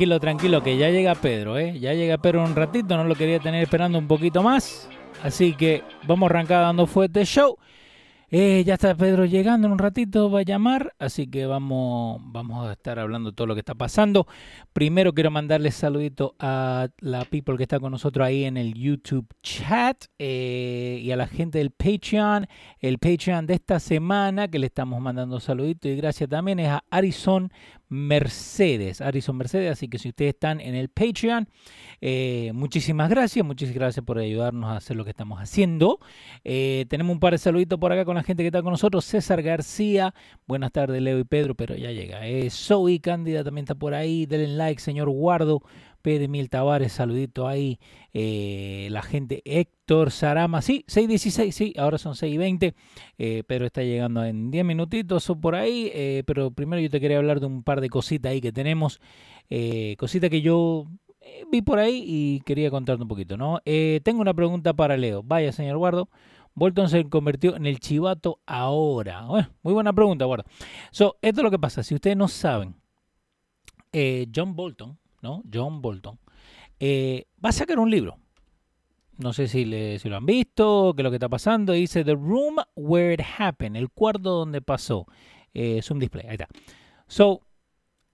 Tranquilo, tranquilo, que ya llega Pedro, ¿eh? Ya llega Pedro un ratito, no lo quería tener esperando un poquito más. Así que vamos a arrancar dando fuerte show. Eh, ya está Pedro llegando en un ratito, va a llamar, así que vamos, vamos a estar hablando de todo lo que está pasando. Primero quiero mandarle saludito a la people que está con nosotros ahí en el YouTube chat eh, y a la gente del Patreon. El Patreon de esta semana que le estamos mandando saluditos y gracias también es a Arison Mercedes. Arison Mercedes, así que si ustedes están en el Patreon, eh, muchísimas gracias, muchísimas gracias por ayudarnos a hacer lo que estamos haciendo. Eh, tenemos un par de saluditos por acá con la gente que está con nosotros. César García, buenas tardes Leo y Pedro, pero ya llega. Eh, Zoe Cándida también está por ahí. Denle like, señor Guardo. P de Mil Tavares, saludito ahí. Eh, la gente Héctor Sarama, sí, 6.16, sí, ahora son 6.20. Eh, Pedro está llegando en 10 minutitos o por ahí. pero primero yo te quería hablar de un par de cositas ahí que tenemos. cositas que yo eh, vi por ahí y quería contarte un poquito, ¿no? Eh, tengo una pregunta para Leo. Vaya, señor Guardo. Bolton se convirtió en el chivato ahora. Muy buena pregunta, Guardo. So, esto es lo que pasa. Si ustedes no saben, eh, John Bolton, ¿no? John Bolton, va a sacar un libro. No sé si, le, si lo han visto, qué es lo que está pasando. Dice The Room Where It Happened, el cuarto donde pasó. es un display, ahí está. So,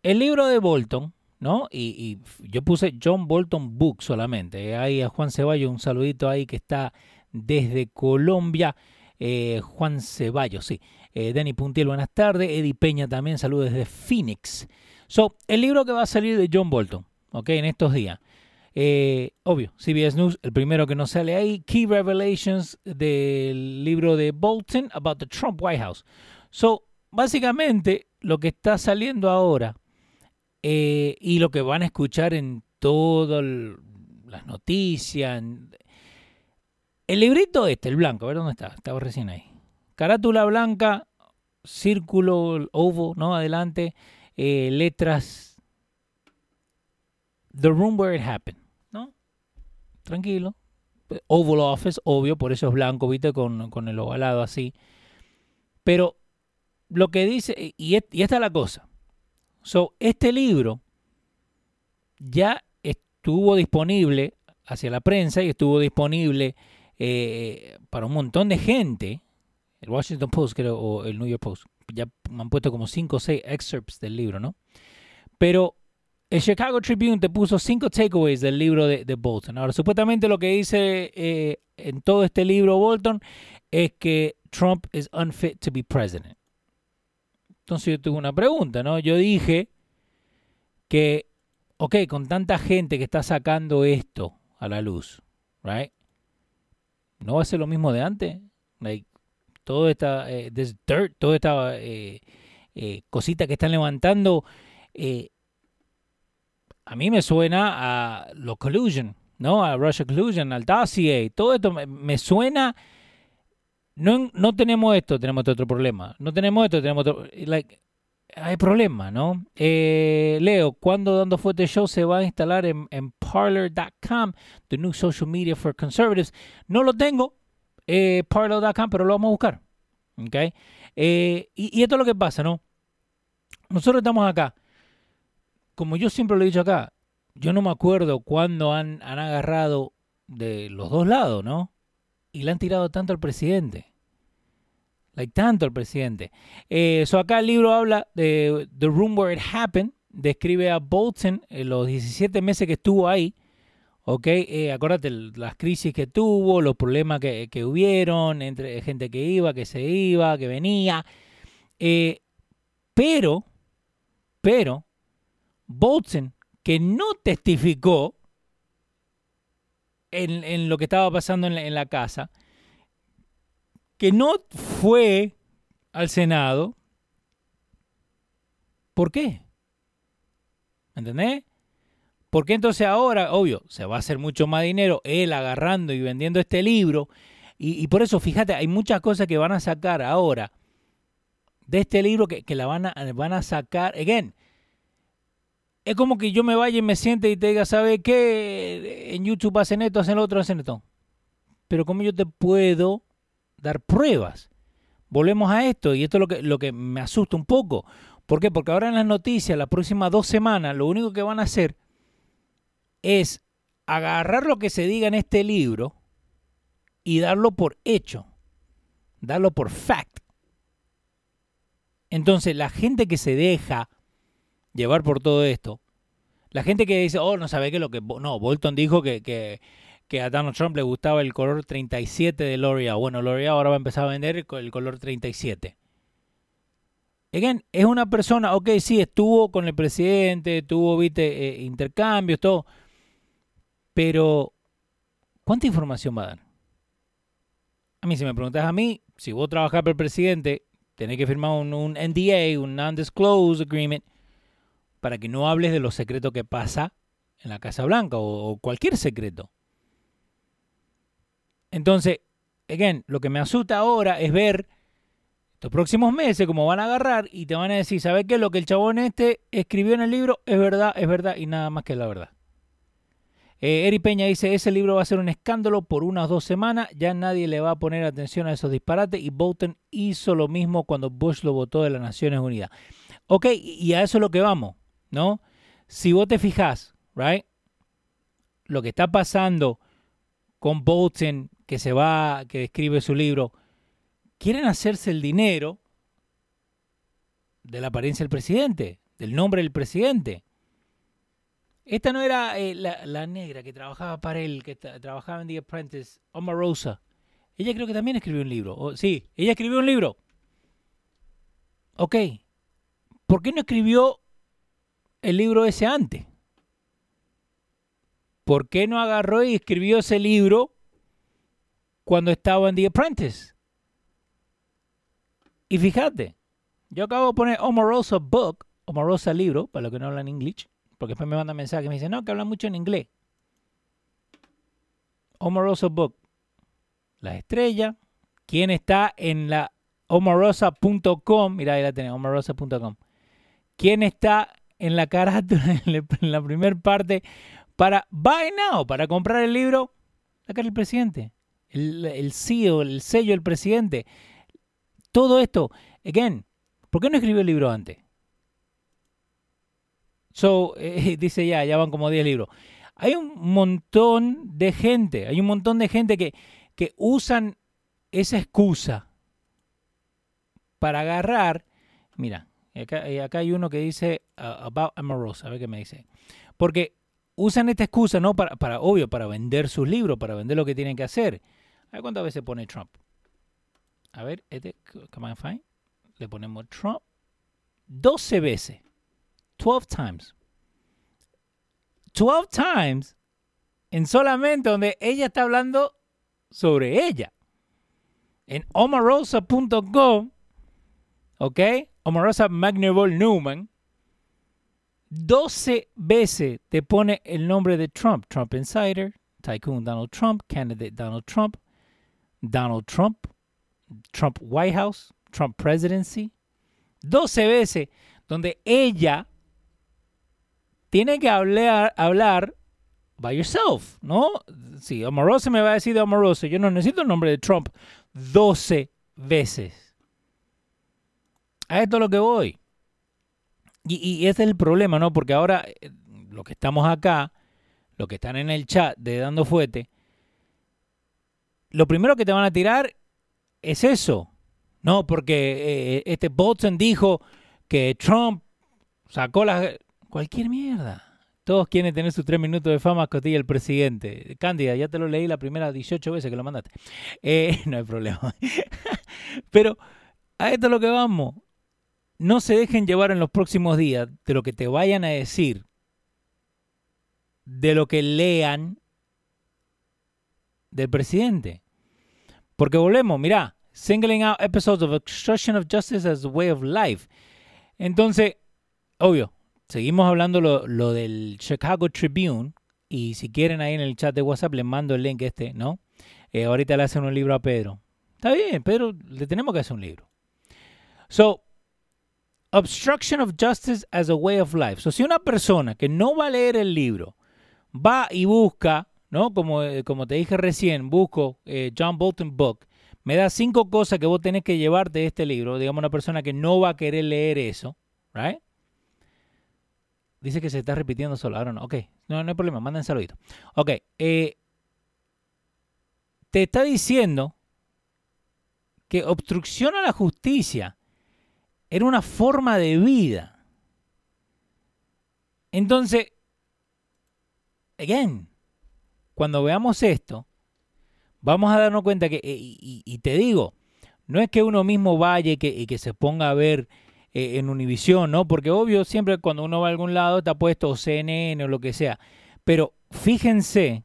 el libro de Bolton ¿no? Y, yo puse John Bolton Book solamente. Ahí a Juan Ceballos, un saludito ahí que está desde Colombia. Eh, Juan Ceballos, sí. Eh, Dani Puntiel, buenas tardes. Eddie Peña también, saludos desde Phoenix. So, el libro que va a salir de John Bolton, ¿ok? En estos días. Eh, obvio, CBS News, el primero que nos sale ahí, Key Revelations del libro de Bolton about the Trump White House. So, básicamente, lo que está saliendo ahora eh, y lo que van a escuchar en todas las noticias. El librito este, el blanco, a ver dónde está, estaba recién ahí. Carátula blanca, círculo, ovo, ¿no? Adelante, eh, letras. The room where it happened, ¿no? Tranquilo. Oval Office, obvio, por eso es blanco, ¿viste? Con, con el ovalado así. Pero lo que dice, y, esta es la cosa. So, este libro ya estuvo disponible hacia la prensa y estuvo disponible eh, para un montón de gente. El Washington Post, creo, o el New York Post. Ya me han puesto como 5 o 6 excerpts del libro, ¿no? Pero el Chicago Tribune te puso 5 takeaways del libro de, Bolton. Ahora, supuestamente lo que dice eh, en todo este libro Bolton es que Trump is unfit to be president. Entonces yo tuve una pregunta, ¿no? Yo dije que, ok, con tanta gente que está sacando esto a la luz, right? ¿No va a ser lo mismo de antes? Like, todo esta, eh, dirt, toda esta eh, eh, cositas que están levantando, a mí me suena a los collusion, ¿no? A Russia collusion, al dossier, todo esto me, suena... No, no tenemos esto, tenemos este otro problema. No tenemos esto, tenemos otro... Like, hay problema, ¿no? Eh, Leo, ¿cuándo Dando Fuerte Show se va a instalar en, parlor.com, the new social media for conservatives? No lo tengo, eh, pero lo vamos a buscar. ¿Ok? Eh, y, esto es lo que pasa, ¿no? Nosotros estamos acá. Como yo siempre lo he dicho acá, yo no me acuerdo cuándo han, han agarrado de los dos lados, ¿no? Y le han tirado tanto al presidente. Like tanto el presidente. Eh, acá el libro habla de The Room Where It Happened. Describe a Bolton en los 17 meses que estuvo ahí. Ok, eh, acuérdate las crisis que tuvo, los problemas que, hubieron entre gente que iba, que se iba, que venía. Eh, pero, pero, Bolton, que no testificó en, lo que estaba pasando en la casa, que no fue al Senado. ¿Por qué? ¿Me ¿Entendés? Porque entonces ahora, obvio, se va a hacer mucho más dinero él agarrando y vendiendo este libro. Y, por eso, fíjate, hay muchas cosas que van a sacar ahora de este libro que, la van a, van a sacar. Again, es como que yo me vaya y me siente y te diga, ¿sabes qué? En YouTube hacen esto, hacen lo otro, hacen esto. Pero como yo te puedo dar pruebas. Volvemos a esto y esto es lo que, lo que me asusta un poco. ¿Por qué? Porque ahora en las noticias, las próximas dos semanas, lo único que van a hacer es agarrar lo que se diga en este libro y darlo por hecho, darlo por fact. Entonces, la gente que se deja llevar por todo esto, la gente que dice, oh, no sabe qué lo que... No, Bolton dijo que, que, que a Donald Trump le gustaba el color 37 de L'Oreal. Bueno, L'Oreal ahora va a empezar a vender el color 37. Again, es una persona, ok, sí, estuvo con el presidente, tuvo, viste, eh, intercambios, todo. Pero, ¿cuánta información va a dar? A mí, si me preguntas a mí, si vos trabajás para el presidente, tenés que firmar un, NDA, un Non-Disclose Agreement, para que no hables de los secretos que pasa en la Casa Blanca o cualquier secreto. Entonces, again, lo que me asusta ahora es ver estos próximos meses cómo van a agarrar y te van a decir, ¿sabes qué? Lo que el chabón este escribió en el libro es verdad, es verdad y nada más que la verdad. Eh, Eri Peña dice, ese libro va a ser un escándalo por unas dos semanas, ya nadie le va a poner atención a esos disparates y Bolton hizo lo mismo cuando Bush lo votó de las Naciones Unidas. Ok, y a eso es lo que vamos, ¿no? Si vos te fijas, right? Lo que está pasando con Bolton que se va, que escribe su libro, quieren hacerse el dinero de la apariencia del presidente, del nombre del presidente. Esta no era eh, la, negra que trabajaba para él, que trabajaba en The Apprentice, Omarosa. Ella creo que también escribió un libro. sí, ella escribió un libro. Ok. ¿Por qué no escribió el libro ese antes? ¿Por qué no agarró y escribió ese libro cuando estaba en The Apprentice. Y fíjate, yo acabo de poner Omarosa Book, Omarosa libro, para los que no hablan inglés, porque después me mandan mensajes y me dicen, no, que hablan mucho en inglés. Omarosa Book, la estrella, quién está en la omarosa.com, mira ahí la tenés, omarosa.com. ¿Quién está en la carátula, en la primera parte, para buy now, para comprar el libro? Acá el presidente el, el CEO, el sello del presidente. Todo esto, again, ¿por qué no escribió el libro antes? So, eh, dice ya, ya van como 10 libros. Hay un montón de gente, hay un montón de gente que, que usan esa excusa para agarrar. Mira, acá, acá hay uno que dice uh, about Amorosa, a ver qué me dice. Porque usan esta excusa, ¿no? Para, para, obvio, para vender sus libros, para vender lo que tienen que hacer. A ver cuántas veces pone Trump. A ver, este, come on, fine. Le ponemos Trump 12 veces. 12 times. 12 times en solamente donde ella está hablando sobre ella. En omarosa.com, ¿ok? Omarosa McNeville Newman 12 veces te pone el nombre de Trump. Trump Insider, Tycoon Donald Trump, Candidate Donald Trump, Donald Trump, Trump White House, Trump Presidency. 12 veces donde ella tiene que hablar, hablar by yourself, ¿no? Si Omarosa me va a decir de Omarosa, yo no necesito el nombre de Trump 12 veces. A esto es lo que voy. Y, y ese es el problema, ¿no? Porque ahora, eh, los que estamos acá, los que están en el chat de Dando Fuete, lo primero que te van a tirar es eso. No, porque eh, este Bolton dijo que Trump sacó la... Cualquier mierda. Todos quieren tener sus tres minutos de fama, costilla el presidente. Cándida, ya te lo leí la primera 18 veces que lo mandaste. Eh, no hay problema. Pero a esto es lo que vamos no se dejen llevar en los próximos días de lo que te vayan a decir, de lo que lean del presidente. Porque volvemos, mira, singling out episodes of obstruction of justice as a way of life. Entonces, obvio, seguimos hablando lo, del Chicago Tribune. Y si quieren ahí en el chat de WhatsApp les mando el link este, ¿no? Eh, ahorita le hacen un libro a Pedro. Está bien, Pedro, le tenemos que hacer un libro. So, obstruction of justice as a way of life. So, si una persona que no va a leer el libro va y busca, ¿no? Como, eh, como te dije recién, busco eh, John Bolton Book, me da cinco cosas que vos tenés que llevarte de este libro. Digamos, una persona que no va a querer leer eso, ¿right? Dice que se está repitiendo solo. Ahora no. Ok, no, no hay problema, manden saludito. Ok, eh, te está diciendo que obstrucción a la justicia era una forma de vida. Entonces, again, cuando veamos esto, vamos a darnos cuenta que, eh, y, te digo, no es que uno mismo vaya y que, se ponga a ver eh, en Univisión, ¿no? Porque obvio, siempre cuando uno va a algún lado está puesto CNN o lo que sea. Pero fíjense,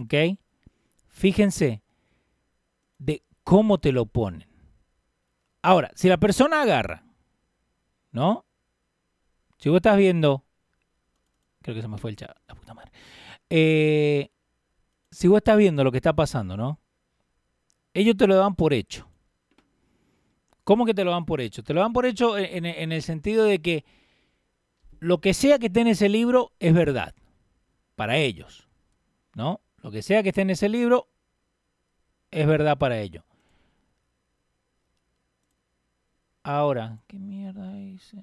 ¿ok? Fíjense de cómo te lo ponen. Ahora, si la persona agarra, ¿no? Si vos estás viendo, creo que se me fue el chat, la puta madre. Eh, si vos estás viendo lo que está pasando, ¿no? Ellos te lo dan por hecho. ¿Cómo que te lo dan por hecho? Te lo dan por hecho en, en el sentido de que lo que sea que esté en ese libro es verdad para ellos, ¿no? Lo que sea que esté en ese libro es verdad para ellos. Ahora, ¿qué mierda hice?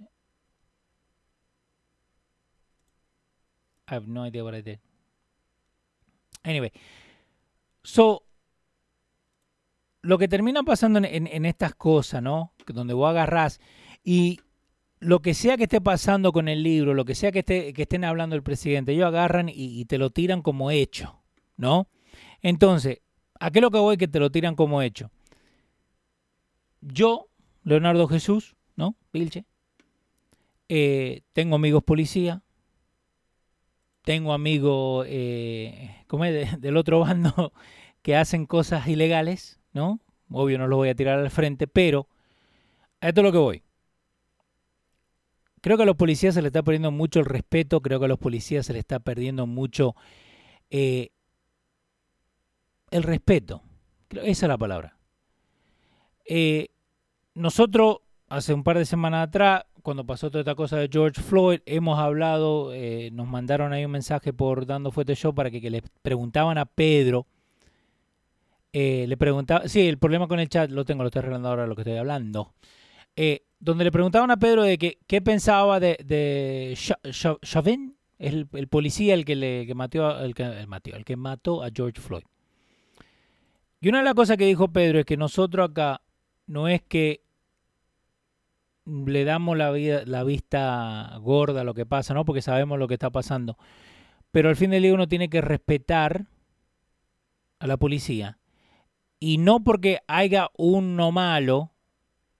I have no idea what I did. Anyway, so lo que termina pasando en, estas cosas, ¿no? Donde vos agarrás y lo que sea que esté pasando con el libro, lo que sea que, esté, que estén hablando el presidente, ellos agarran y, te lo tiran como hecho, ¿no? Entonces, ¿a qué lo que voy que te lo tiran como hecho? Yo Leonardo Jesús, ¿no? Vilche. Eh, tengo amigos policía. Tengo amigos, eh, ¿cómo es? del otro bando que hacen cosas ilegales, ¿no? Obvio no los voy a tirar al frente, pero a esto es lo que voy. Creo que a los policías se les está perdiendo mucho el respeto, creo que a los policías se les está perdiendo mucho eh, el respeto. Esa es la palabra. Eh, nosotros hace un par de semanas atrás, cuando pasó toda esta cosa de George Floyd, hemos hablado, eh, nos mandaron ahí un mensaje por Dando Fuerte Show para que, le preguntaban a Pedro. Eh, le preguntaba, sí, el problema con el chat lo tengo, lo estoy arreglando ahora lo que estoy hablando. Eh, donde le preguntaban a Pedro de que qué pensaba de, de Chauvin, el, policía el que le que mató, el que, el, el que mató a George Floyd. Y una de las cosas que dijo Pedro es que nosotros acá no es que le damos la, la vista gorda a lo que pasa, ¿no? Porque sabemos lo que está pasando. Pero al fin del día uno tiene que respetar a la policía. Y no porque haya uno malo,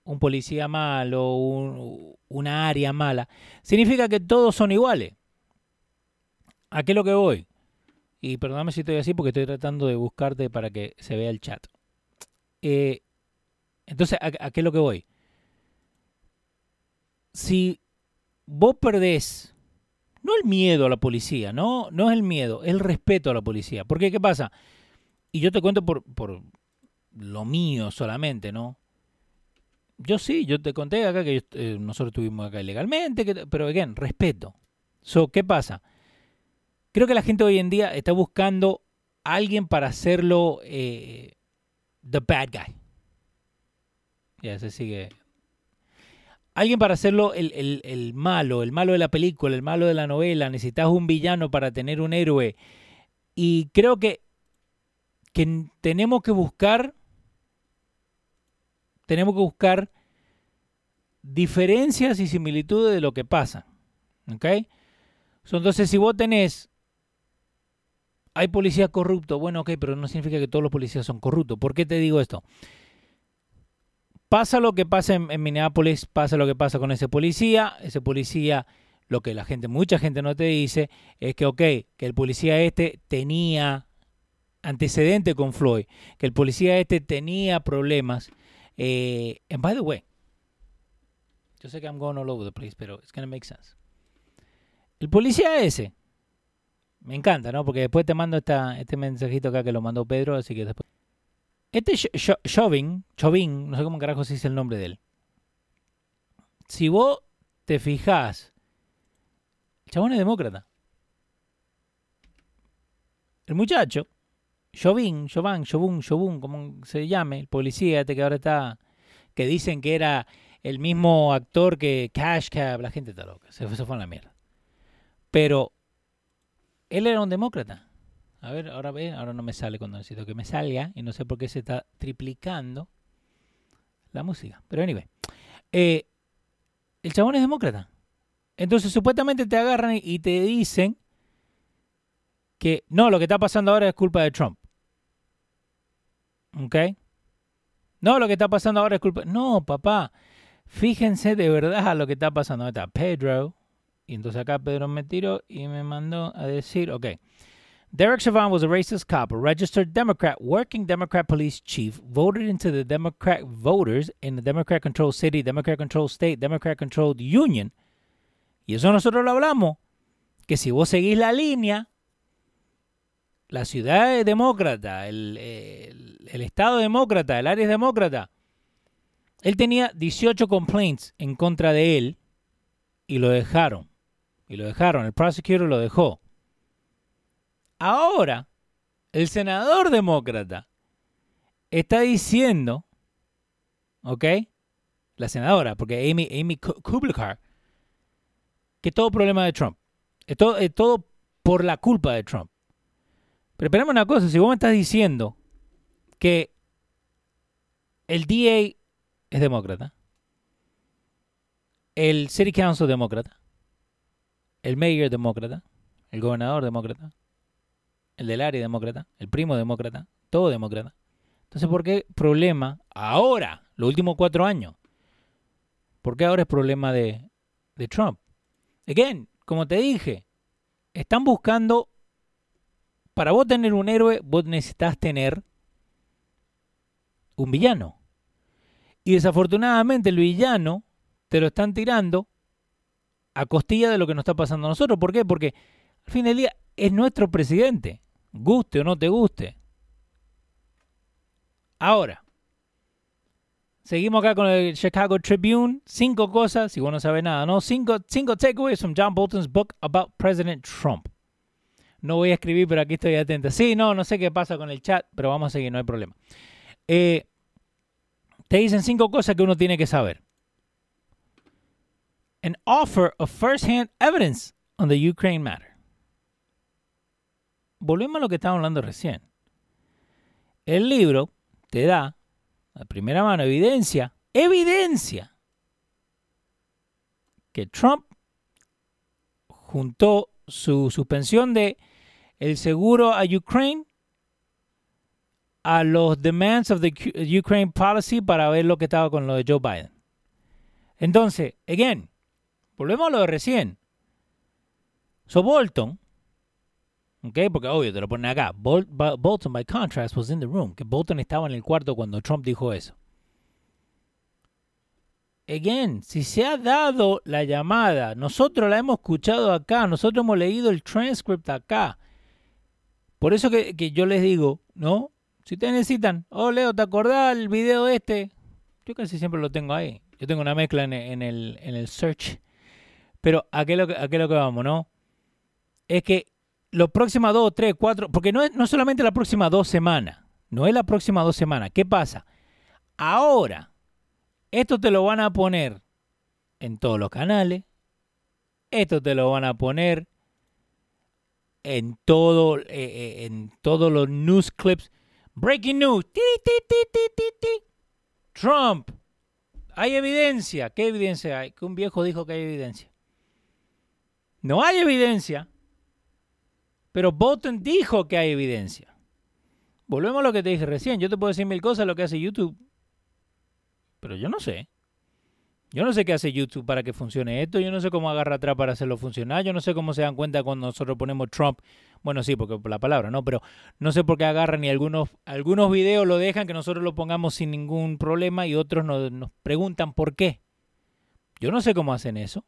un policía malo, un, una área mala, significa que todos son iguales. ¿A qué es lo que voy? Y perdóname si estoy así porque estoy tratando de buscarte para que se vea el chat. Eh, entonces, ¿a, ¿a, qué es lo que voy? si vos perdés, no el miedo a la policía, no, no es el miedo, es el respeto a la policía. Porque, ¿qué pasa? Y yo te cuento por lo mío solamente, ¿no? Yo sí, yo te conté acá que eh, nosotros estuvimos acá ilegalmente, pero, again, respeto. So, ¿Qué pasa? Creo que la gente hoy en día está buscando a alguien para hacerlo eh, the bad guy. Ya se sigue. Alguien para hacerlo el, el, el, malo, el malo de la película, el malo de la novela. Necesitas un villano para tener un héroe. Y creo que, que tenemos que buscar. Tenemos que buscar diferencias y similitudes de lo que pasa. ¿Ok? entonces, si vos tenés hay policías corruptos. Bueno, ok, pero no significa que todos los policías son corruptos. ¿Por qué te digo esto? Pasa lo que pasa en, Minneapolis, pasa lo que pasa con ese policía. Ese policía, lo que la gente, mucha gente no te dice, es que, ok, que el policía este tenía antecedente con Floyd, que el policía este tenía problemas. Eh, and by the way, yo sé que I'm going all over the place, pero it's gonna make sense. El policía ese me encanta, ¿no? Porque después te mando esta, este mensajito acá que lo mandó Pedro, así que después... Este Chauvin, Chauvin, no sé cómo carajo se dice el nombre de él. Si vos te fijás, el chabón es demócrata. El muchacho, Chauvin, Chauvin, Chauvin, Chauvin, como se llame, el policía este que ahora está, que dicen que era el mismo actor que Cash Cab, la gente está loca, se fue, fue en la mierda. Pero él era un demócrata. A ver, ahora ve, ahora no me sale cuando necesito que me salga y no sé por qué se está triplicando la música. Pero anyway, eh, el chabón es demócrata. Entonces supuestamente te agarran y te dicen que no, lo que está pasando ahora es culpa de Trump. ¿Ok? No, lo que está pasando ahora es culpa... No, papá, fíjense de verdad lo que está pasando. Está Pedro, y entonces acá Pedro me tiró y me mandó a decir, ok. Derek Chauvin was a racist cop, a registered Democrat, working Democrat police chief, voted into the Democrat voters in the Democrat controlled city, Democrat controlled state, Democrat controlled union. Y eso nosotros lo hablamos, que si vos seguís la línea, la ciudad es demócrata, el, estado demócrata, el área es demócrata. Él tenía 18 complaints en contra de él y lo dejaron. Y lo dejaron, el prosecutor lo dejó. Ahora, el senador demócrata está diciendo, ¿ok? La senadora, porque Amy, Amy que todo problema de Trump. Es es todo por la culpa de Trump. Pero esperemos una cosa, si vos me estás diciendo que el DA es demócrata, el City Council demócrata, el mayor demócrata, el gobernador demócrata, el del área demócrata, el primo demócrata, todo demócrata. Entonces, ¿por qué problema ahora, los últimos cuatro años? ¿Por qué ahora es problema de, de Trump? Again, como te dije, están buscando, para vos tener un héroe, vos necesitas tener un villano. Y desafortunadamente el villano te lo están tirando a costilla de lo que nos está pasando a nosotros. ¿Por qué? Porque al fin del día es nuestro presidente, guste o no te guste. Ahora, seguimos acá con el Chicago Tribune. Cinco cosas, si vos no sabes nada, ¿no? Cinco, cinco takeaways from John Bolton's book about President Trump. No voy a escribir, pero aquí estoy atenta. Sí, no, no sé qué pasa con el chat, pero vamos a seguir, no hay problema. Eh, te dicen cinco cosas que uno tiene que saber and offer of first-hand evidence on the Ukraine matter. Volvemos a lo que estábamos hablando recién. El libro te da, a primera mano, evidencia, evidencia, que Trump juntó su suspensión de el seguro a Ukraine a los demands of the Ukraine policy para ver lo que estaba con lo de Joe Biden. Entonces, again, Volvemos a lo de recién. So Bolton, ¿ok? Porque obvio te lo ponen acá. Bolton, by contrast, was in the room. Que Bolton estaba en el cuarto cuando Trump dijo eso. again, si se ha dado la llamada, nosotros la hemos escuchado acá, nosotros hemos leído el transcript acá. Por eso que, que yo les digo, ¿no? Si ustedes necesitan, oh Leo, ¿te acordás el video este? Yo casi siempre lo tengo ahí. Yo tengo una mezcla en, en el, en el search. Pero ¿a qué, lo ¿a qué lo que vamos, no? Es que los próximas dos, tres, cuatro, porque no es no solamente la próxima dos semanas, no es la próxima dos semanas. ¿Qué pasa? Ahora, esto te lo van a poner en todos los canales, esto te lo van a poner en todo, eh, eh, en todos los news clips. Breaking news. Trump. Hay evidencia. ¿Qué evidencia hay? Que un viejo dijo que hay evidencia. No hay evidencia. Pero Bolton dijo que hay evidencia. Volvemos a lo que te dije recién. Yo te puedo decir mil cosas lo que hace YouTube. Pero yo no sé. Yo no sé qué hace YouTube para que funcione esto. Yo no sé cómo agarra atrás para hacerlo funcionar. Yo no sé cómo se dan cuenta cuando nosotros ponemos Trump. Bueno, sí, porque por la palabra, ¿no? Pero no sé por qué agarran y algunos, algunos videos lo dejan que nosotros lo pongamos sin ningún problema y otros nos, preguntan por qué. Yo no sé cómo hacen eso.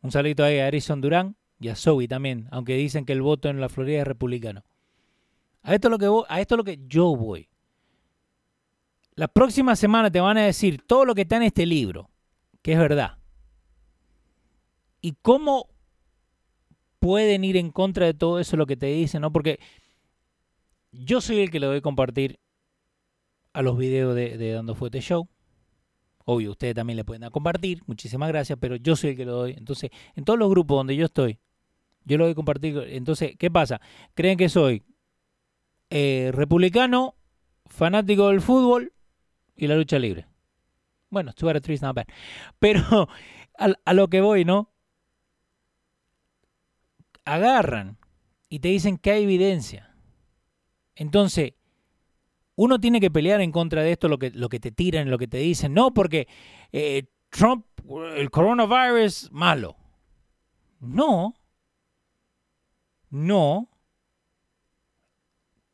Un salito ahí a Harrison Durán y a Zoe también, aunque dicen que el voto en la Florida es republicano. A esto es lo que, a esto es lo que yo voy. La próxima semana te van a decir todo lo que está en este libro que es verdad. ¿Y cómo pueden ir en contra de todo eso lo que te dicen? ¿no? Porque yo soy el que le doy compartir a los videos de, Dando Fuerte Show. Obvio, ustedes también le pueden compartir. Muchísimas gracias, pero yo soy el que lo doy. Entonces, en todos los grupos donde yo estoy, yo lo doy compartir. Entonces, ¿qué pasa? ¿Creen que soy eh, republicano, fanático del fútbol y la lucha libre? Bueno, of three is not bad. Pero a, a lo que voy, ¿no? Agarran y te dicen que hay evidencia. Entonces, uno tiene que pelear en contra de esto, lo que, lo que te tiran, lo que te dicen. No, porque eh, Trump, el coronavirus, malo. No. No.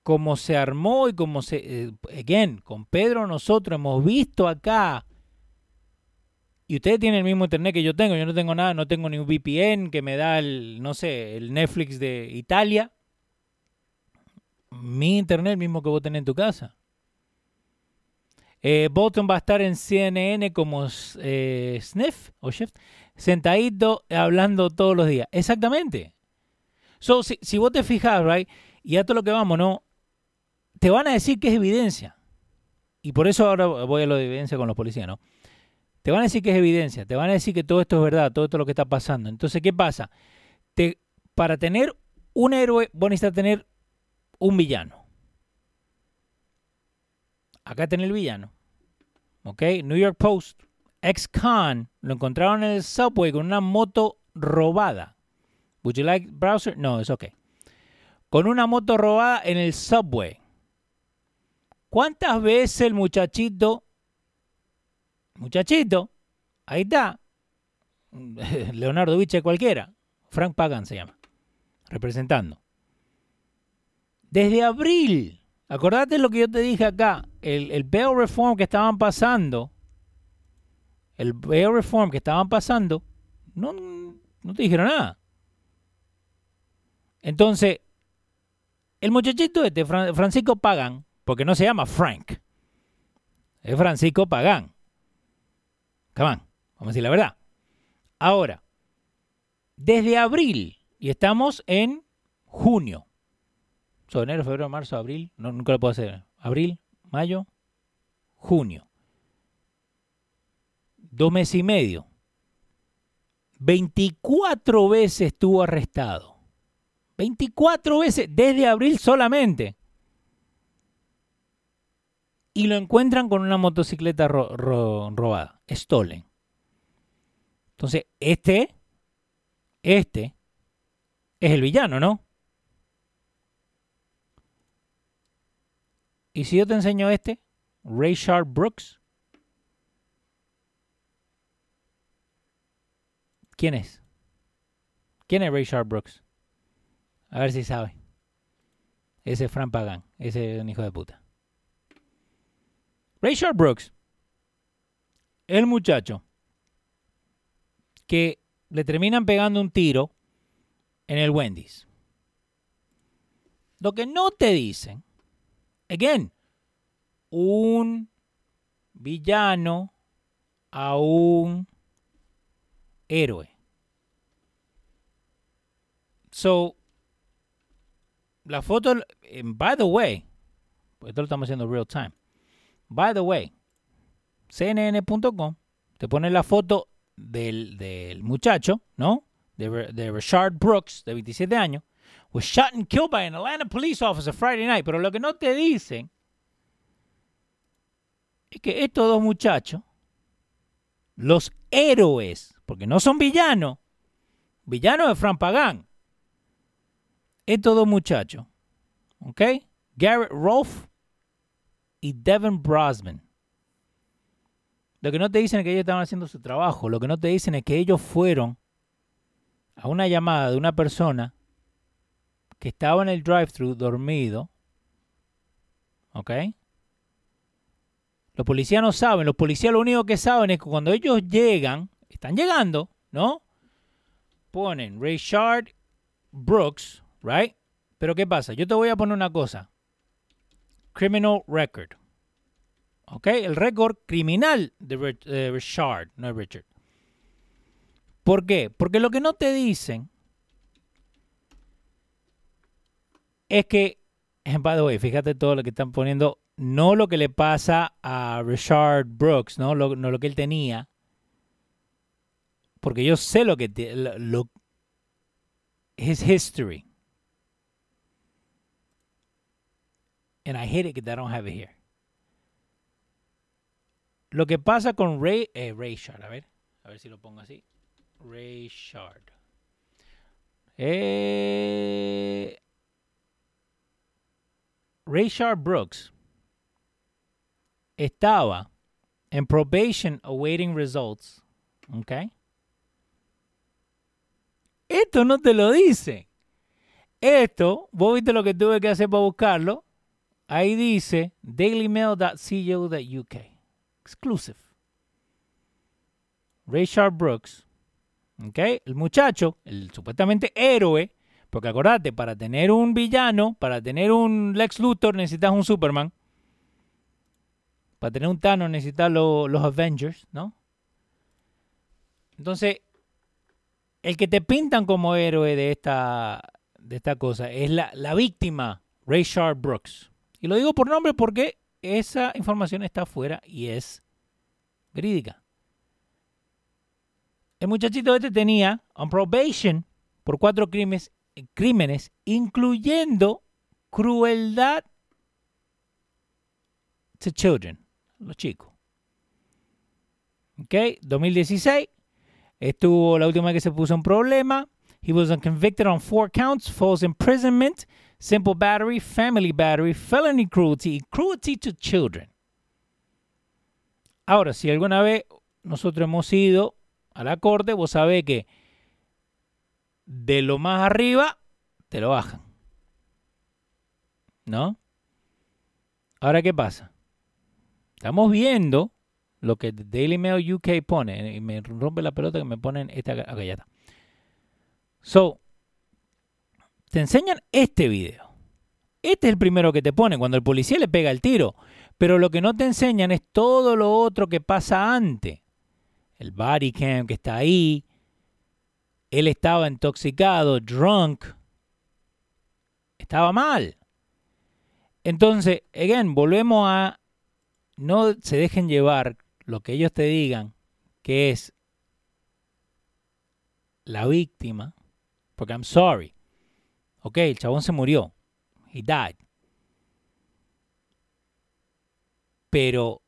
Como se armó y como se... Eh, again, con Pedro nosotros hemos visto acá y ustedes tienen el mismo internet que yo tengo, yo no tengo nada, no tengo ni un VPN que me da el, no sé, el Netflix de Italia. Mi internet el mismo que vos tenés en tu casa. Eh, Bolton va a estar en CNN como eh, Sniff o Shift, sentadito hablando todos los días. Exactamente. So, si, si vos te fijas, right, y a todo lo que vamos, ¿no? Te van a decir que es evidencia. Y por eso ahora voy a lo de evidencia con los policías, ¿no? Te van a decir que es evidencia, te van a decir que todo esto es verdad, todo esto es lo que está pasando. Entonces, ¿qué pasa? Para tener un héroe, vos necesitas tener un villano. Acá tenés el villano. ¿Ok? New York Post, ex-con, lo encontraron en el subway con una moto robada. Would you like browser? No, es ok. Con una moto robada en el subway. ¿Cuántas veces el muchachito muchachito, ahí está, Leonardo Viche cualquiera, Frank Pagan se llama, representando. Desde abril, acordate lo que yo te dije acá, el, el bail reform que estaban pasando, el bail reform que estaban pasando, no, no te dijeron nada. Entonces, el muchachito este, Francisco Pagan, porque no se llama Frank, es Francisco Pagan. Vamos a decir la verdad. Ahora, desde abril, y estamos en junio. Enero, febrero, marzo, abril. Nunca lo puedo hacer. Abril, mayo, junio. Dos meses y medio. 24 veces estuvo arrestado. 24 veces desde abril solamente. Y lo encuentran con una motocicleta ro ro robada. Stolen. Entonces, este, este es el villano, ¿no? Y si yo te enseño este, Rayshard Brooks, ¿quién es? ¿Quién es Rayshard Brooks? A ver si sabe. Ese es Frank Pagan, ese es un hijo de puta. Rayshard Brooks el muchacho que le terminan pegando un tiro en el Wendy's. Lo que no te dicen, again, un villano a un héroe. So, la foto, by the way, pues esto lo estamos haciendo real time. By the way, CNN.com te pone la foto del, del muchacho, ¿no? De, Richard Brooks, de 27 años, was shot and killed by an Atlanta police officer Friday night. Pero lo que no te dicen es que estos dos muchachos, los héroes, porque no son villanos, villanos de Fran Pagán, estos dos muchachos, ¿ok? Garrett Rolfe y Devin Brosman. Lo que no te dicen es que ellos estaban haciendo su trabajo. Lo que no te dicen es que ellos fueron a una llamada de una persona que estaba en el drive-thru dormido. ¿Ok? Los policías no saben. Los policías lo único que saben es que cuando ellos llegan, están llegando, ¿no? Ponen Richard Brooks, ¿right? Pero ¿qué pasa? Yo te voy a poner una cosa. Criminal record. ¿Ok? El récord criminal de Richard, no Richard. ¿Por qué? Porque lo que no te dicen es que, by the way, fíjate todo lo que están poniendo, no lo que le pasa a Richard Brooks, no lo, no lo que él tenía, porque yo sé lo que, lo, lo his history. And I hate it that I don't have it here. Lo que pasa con Ray, eh, Ray Shard, a ver, a ver si lo pongo así. Ray Shard. Eh, Rayshard Brooks estaba en probation awaiting results. ¿Ok? Esto no te lo dice. Esto, vos viste lo que tuve que hacer para buscarlo. Ahí dice dailymail.co.uk. Exclusive. Rayshard Brooks. ¿Ok? El muchacho, el supuestamente héroe porque acordate, para tener un villano, para tener un Lex Luthor necesitas un Superman. Para tener un Thanos necesitas los Avengers, ¿no? Entonces, el que te pintan como héroe de esta, de esta cosa es la, la víctima, Ray Sharp Brooks. Y lo digo por nombre porque esa información está afuera y es verídica. El muchachito este tenía on probation por cuatro crímenes crímenes, incluyendo crueldad to children, los chicos. Ok, 2016 estuvo la última vez que se puso un problema. He was convicted on four counts: false imprisonment, simple battery, family battery, felony cruelty cruelty to children. Ahora, si alguna vez nosotros hemos ido a la corte, vos sabés que de lo más arriba, te lo bajan. ¿No? Ahora, ¿qué pasa? Estamos viendo lo que Daily Mail UK pone, y me rompe la pelota que me ponen esta acá ya está. So, te enseñan este video. Este es el primero que te pone cuando el policía le pega el tiro. Pero lo que no te enseñan es todo lo otro que pasa antes. El body cam que está ahí, él estaba intoxicado, drunk, estaba mal. Entonces, again, volvemos a no se dejen llevar lo que ellos te digan, que es la víctima, porque I'm sorry. Ok, el chabón se murió. He died. Pero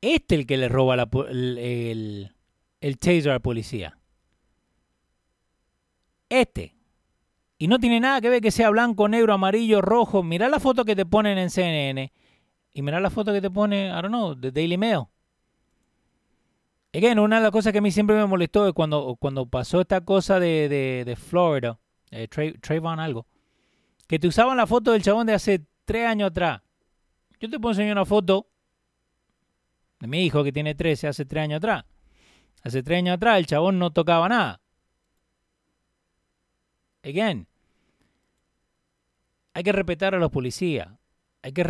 este es el que le roba el, el, el taser a la policía este. Y no tiene nada que ver que sea blanco, negro, amarillo, rojo. Mira la foto que te ponen en CNN. Y mira la foto que te pone, I don't know, de Daily Mail. Again, una de las cosas que a mí siempre me molestó es cuando, cuando pasó esta cosa de, de Florida, eh, Trayvon algo, que te usaban la foto del chabón de hace tres años atrás. Yo te puedo enseñar una foto de mi hijo que tiene 13 hace tres años atrás. Hace tres años atrás el chabón no tocaba nada. Again, hay que respetar a los policías. Hay que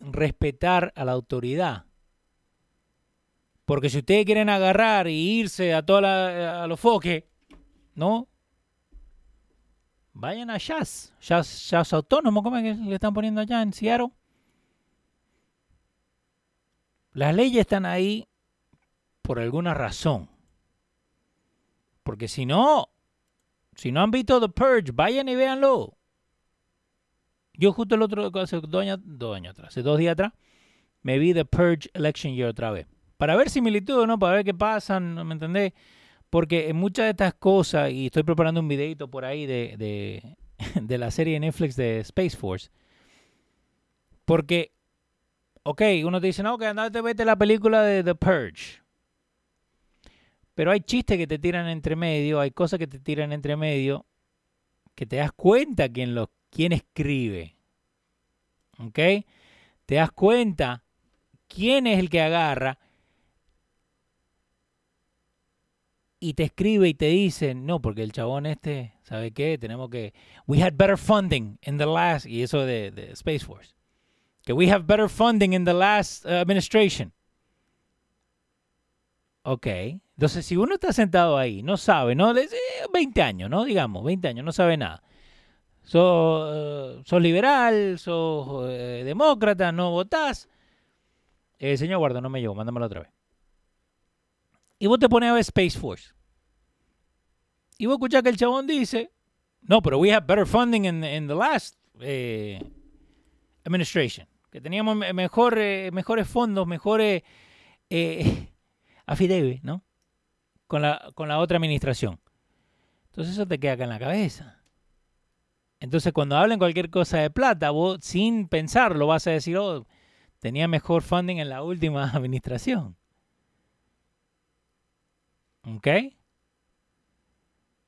respetar a la autoridad. Porque si ustedes quieren agarrar y irse a toda a los foques, ¿no? Vayan a Jazz, Jazz, Jazz Autónomo, ¿cómo es que le están poniendo allá en Seattle? Las leyes están ahí por alguna razón. Porque si no, si no han visto The Purge, vayan y véanlo. Yo justo el otro, hace dos años, dos años atrás, hace dos días atrás, me vi The Purge Election Year otra vez. Para ver similitudes, ¿no? Para ver qué pasan, ¿me entendés? Porque en muchas de estas cosas, y estoy preparando un videito por ahí de, de, la serie de Netflix de Space Force, porque, ok, uno te dice, no, que andate, vete la película de The Purge. Pero hay chistes que te tiran entre medio, hay cosas que te tiran entre medio, que te das cuenta quién, lo, quién escribe. ¿Ok? Te das cuenta quién es el que agarra y te escribe y te dice, no, porque el chabón este, ¿sabe qué? Tenemos que, we had better funding in the last, y eso de, Space Force, que we have better funding in the last uh, administration. Ok, entonces si uno está sentado ahí, no sabe, ¿no? 20 años, ¿no? Digamos, 20 años, no sabe nada. Sos, uh, liberal, sos uh, demócrata, no votás. Eh, señor guarda, no me llevo, mándamelo otra vez. Y vos te pones a ver Space Force. Y vos escuchás que el chabón dice, no, pero we have better funding in, in the last eh, administration. Que teníamos mejor, eh, mejores fondos, mejores eh, afideve, ¿no? Con la, con la otra administración. Entonces eso te queda acá en la cabeza. Entonces cuando hablen cualquier cosa de plata, vos sin pensarlo vas a decir, oh, tenía mejor funding en la última administración. ¿Ok?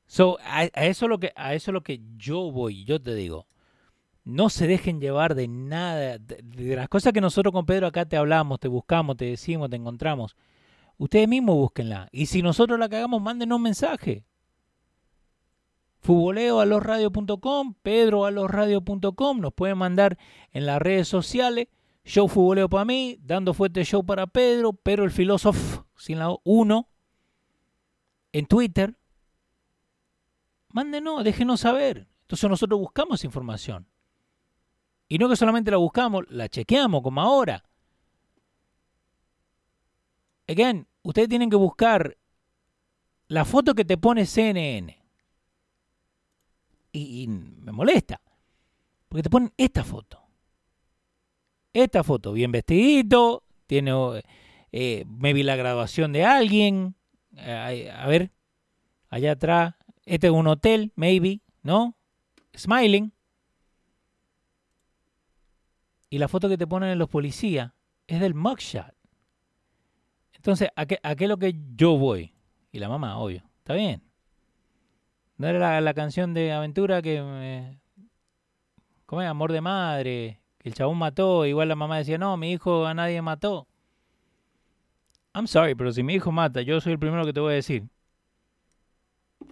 So, a, eso lo que, a eso es lo que yo voy, yo te digo. No se dejen llevar de nada, de, las cosas que nosotros con Pedro acá te hablamos, te buscamos, te decimos, te encontramos. Ustedes mismos búsquenla. Y si nosotros la cagamos, mándenos un mensaje. Futboleo a nos pueden mandar en las redes sociales. Show Futboleo para mí, dando fuerte show para Pedro, pero el filósofo sin la 1 en Twitter, mándenos, déjenos saber. Entonces nosotros buscamos información. Y no que solamente la buscamos, la chequeamos como ahora. Again, ustedes tienen que buscar la foto que te pone CNN. Y, me molesta. Porque te ponen esta foto. Esta foto, bien vestidito, tiene, eh, me vi la graduación de alguien, eh, a ver, allá atrás, este es un hotel, maybe, ¿no? Smiling. Y la foto que te ponen los policías es del mugshot. Entonces, ¿a qué, ¿a qué es lo que yo voy? Y la mamá, obvio. ¿Está bien? ¿No era la, canción de aventura que... Me, ¿Cómo es? Amor de madre. Que el chabón mató. Igual la mamá decía, no, mi hijo a nadie mató. I'm sorry, pero si mi hijo mata, yo soy el primero que te voy a decir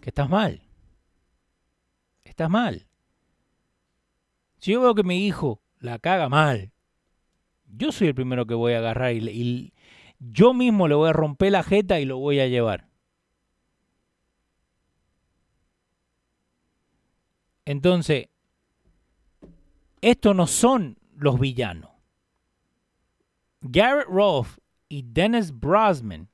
que estás mal. Estás mal. Si yo veo que mi hijo la caga mal, yo soy el primero que voy a agarrar y, yo mismo le voy a romper la jeta y lo voy a llevar. Entonces, estos no son los villanos. Garrett Rolfe y Dennis Brosman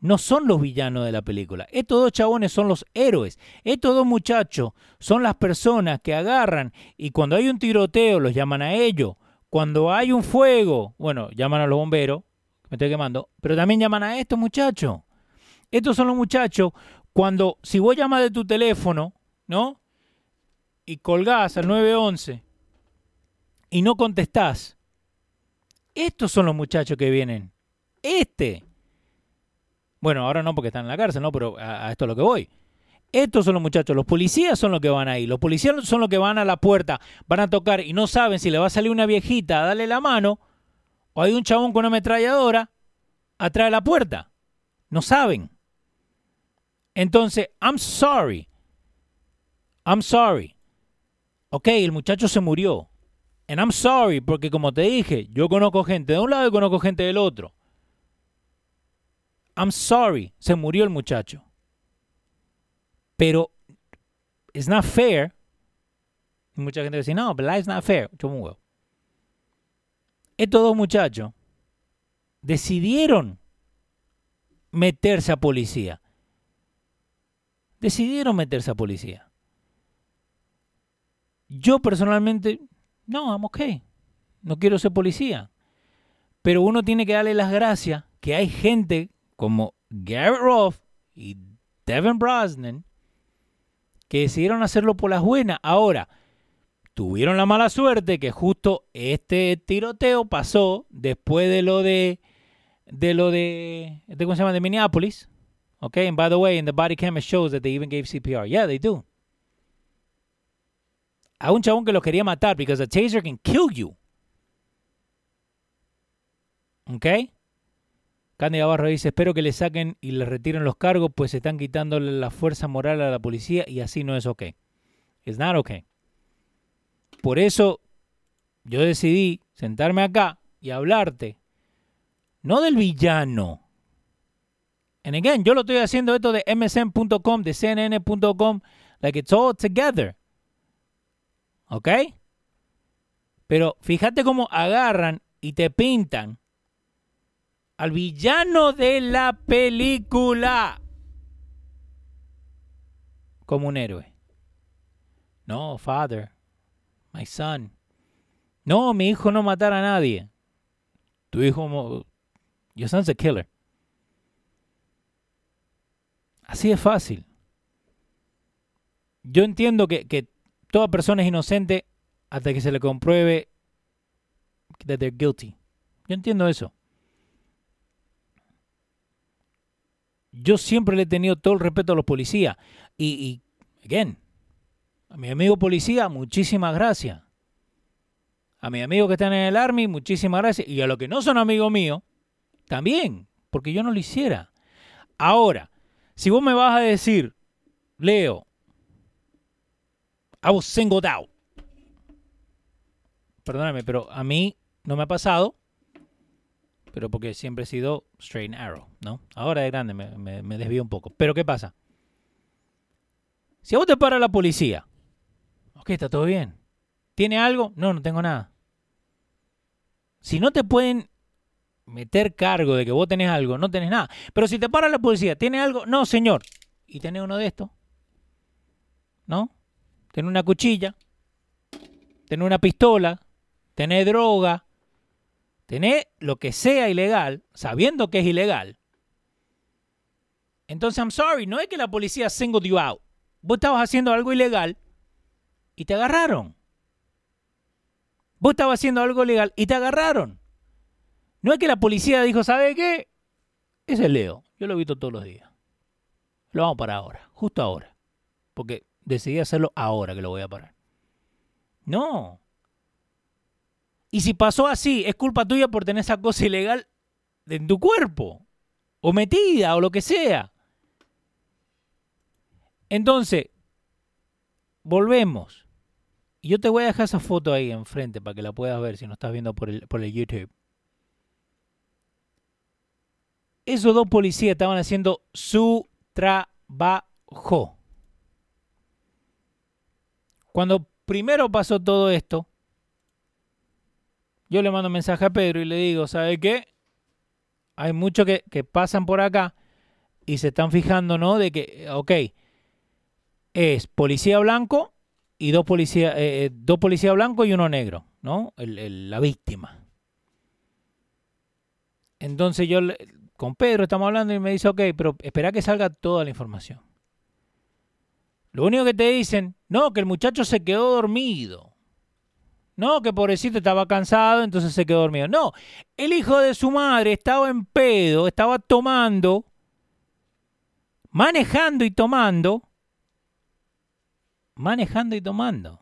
no son los villanos de la película. Estos dos chabones son los héroes. Estos dos muchachos son las personas que agarran y cuando hay un tiroteo los llaman a ellos. Cuando hay un fuego, bueno, llaman a los bomberos, me estoy quemando, pero también llaman a estos muchachos. Estos son los muchachos cuando, si vos llamas de tu teléfono, ¿no? Y colgás al 911 y no contestás, estos son los muchachos que vienen este. Bueno, ahora no porque están en la cárcel, ¿no? Pero a, esto es lo que voy. Estos son los muchachos, los policías son los que van ahí, los policías son los que van a la puerta, van a tocar y no saben si le va a salir una viejita a darle la mano o hay un chabón con una ametralladora atrás de la puerta. No saben. Entonces, I'm sorry. I'm sorry. Ok, el muchacho se murió. And I'm sorry, porque como te dije, yo conozco gente de un lado y conozco gente del otro. I'm sorry, se murió el muchacho. Pero it's not fair. mucha gente dice, no, but life's not fair. Estos dos muchachos decidieron meterse a policía. Decidieron meterse a policía. Yo personalmente, no, I'm okay. No quiero ser policía. Pero uno tiene que darle las gracias que hay gente como Garrett Roth y Devin Brosnan que decidieron hacerlo por las buenas. Ahora, tuvieron la mala suerte que justo este tiroteo pasó después de lo de de lo de, de ¿cómo se llama? de Minneapolis. Okay, and by the way, in the body camera shows that they even gave CPR. Yeah, they do. A un chabón que lo quería matar because a taser can kill you. Okay? Candy Navarro dice, espero que le saquen y le retiren los cargos, pues se están quitándole la fuerza moral a la policía y así no es ok. It's not okay. Por eso yo decidí sentarme acá y hablarte, no del villano. And again, yo lo estoy haciendo esto de msn.com, de cnn.com, like it's all together. ¿Ok? Pero fíjate cómo agarran y te pintan al villano de la película como un héroe. No, father, my son. No, mi hijo no matará a nadie. Tu hijo, your son's a killer. Así es fácil. Yo entiendo que, que toda persona es inocente hasta que se le compruebe that they're guilty. Yo entiendo eso. Yo siempre le he tenido todo el respeto a los policías. Y, y again, a mi amigo policía, muchísimas gracias. A mis amigos que están en el Army, muchísimas gracias. Y a los que no son amigos míos, también, porque yo no lo hiciera. Ahora, si vos me vas a decir, Leo, I was singled out. Perdóname, pero a mí no me ha pasado pero porque siempre he sido straight and arrow, ¿no? Ahora de grande me, me, desvío un poco. Pero ¿qué pasa? Si a vos te para la policía, ok, está todo bien. ¿Tiene algo? No, no tengo nada. Si no te pueden meter cargo de que vos tenés algo, no tenés nada. Pero si te para la policía, ¿tiene algo? No, señor. ¿Y tenés uno de estos? ¿No? Tenés una cuchilla, tenés una pistola, tenés droga, tener lo que sea ilegal, sabiendo que es ilegal, entonces, I'm sorry, no es que la policía singled you out. Vos estabas haciendo algo ilegal y te agarraron. Vos estabas haciendo algo ilegal y te agarraron. No es que la policía dijo, ¿sabe qué? Ese es Leo. Yo lo he visto todos los días. Lo vamos para ahora, justo ahora. Porque decidí hacerlo ahora que lo voy a parar. No. Y si pasó así, es culpa tuya por tener esa cosa ilegal en tu cuerpo, o metida, o lo que sea. Entonces, volvemos. Y yo te voy a dejar esa foto ahí enfrente para que la puedas ver si no estás viendo por el, por el YouTube. Esos dos policías estaban haciendo su trabajo. Cuando primero pasó todo esto, yo le mando mensaje a Pedro y le digo, ¿sabe qué? Hay muchos que, pasan por acá y se están fijando, ¿no? De que, ok, es policía blanco y dos policías, eh, eh, dos policías blancos y uno negro, ¿no? la víctima. Entonces yo con Pedro estamos hablando y me dice, ok, pero espera que salga toda la información. Lo único que te dicen, no, que el muchacho se quedó dormido. No, que pobrecito estaba cansado, entonces se quedó dormido. No, el hijo de su madre estaba en pedo, estaba tomando, manejando y tomando, manejando y tomando.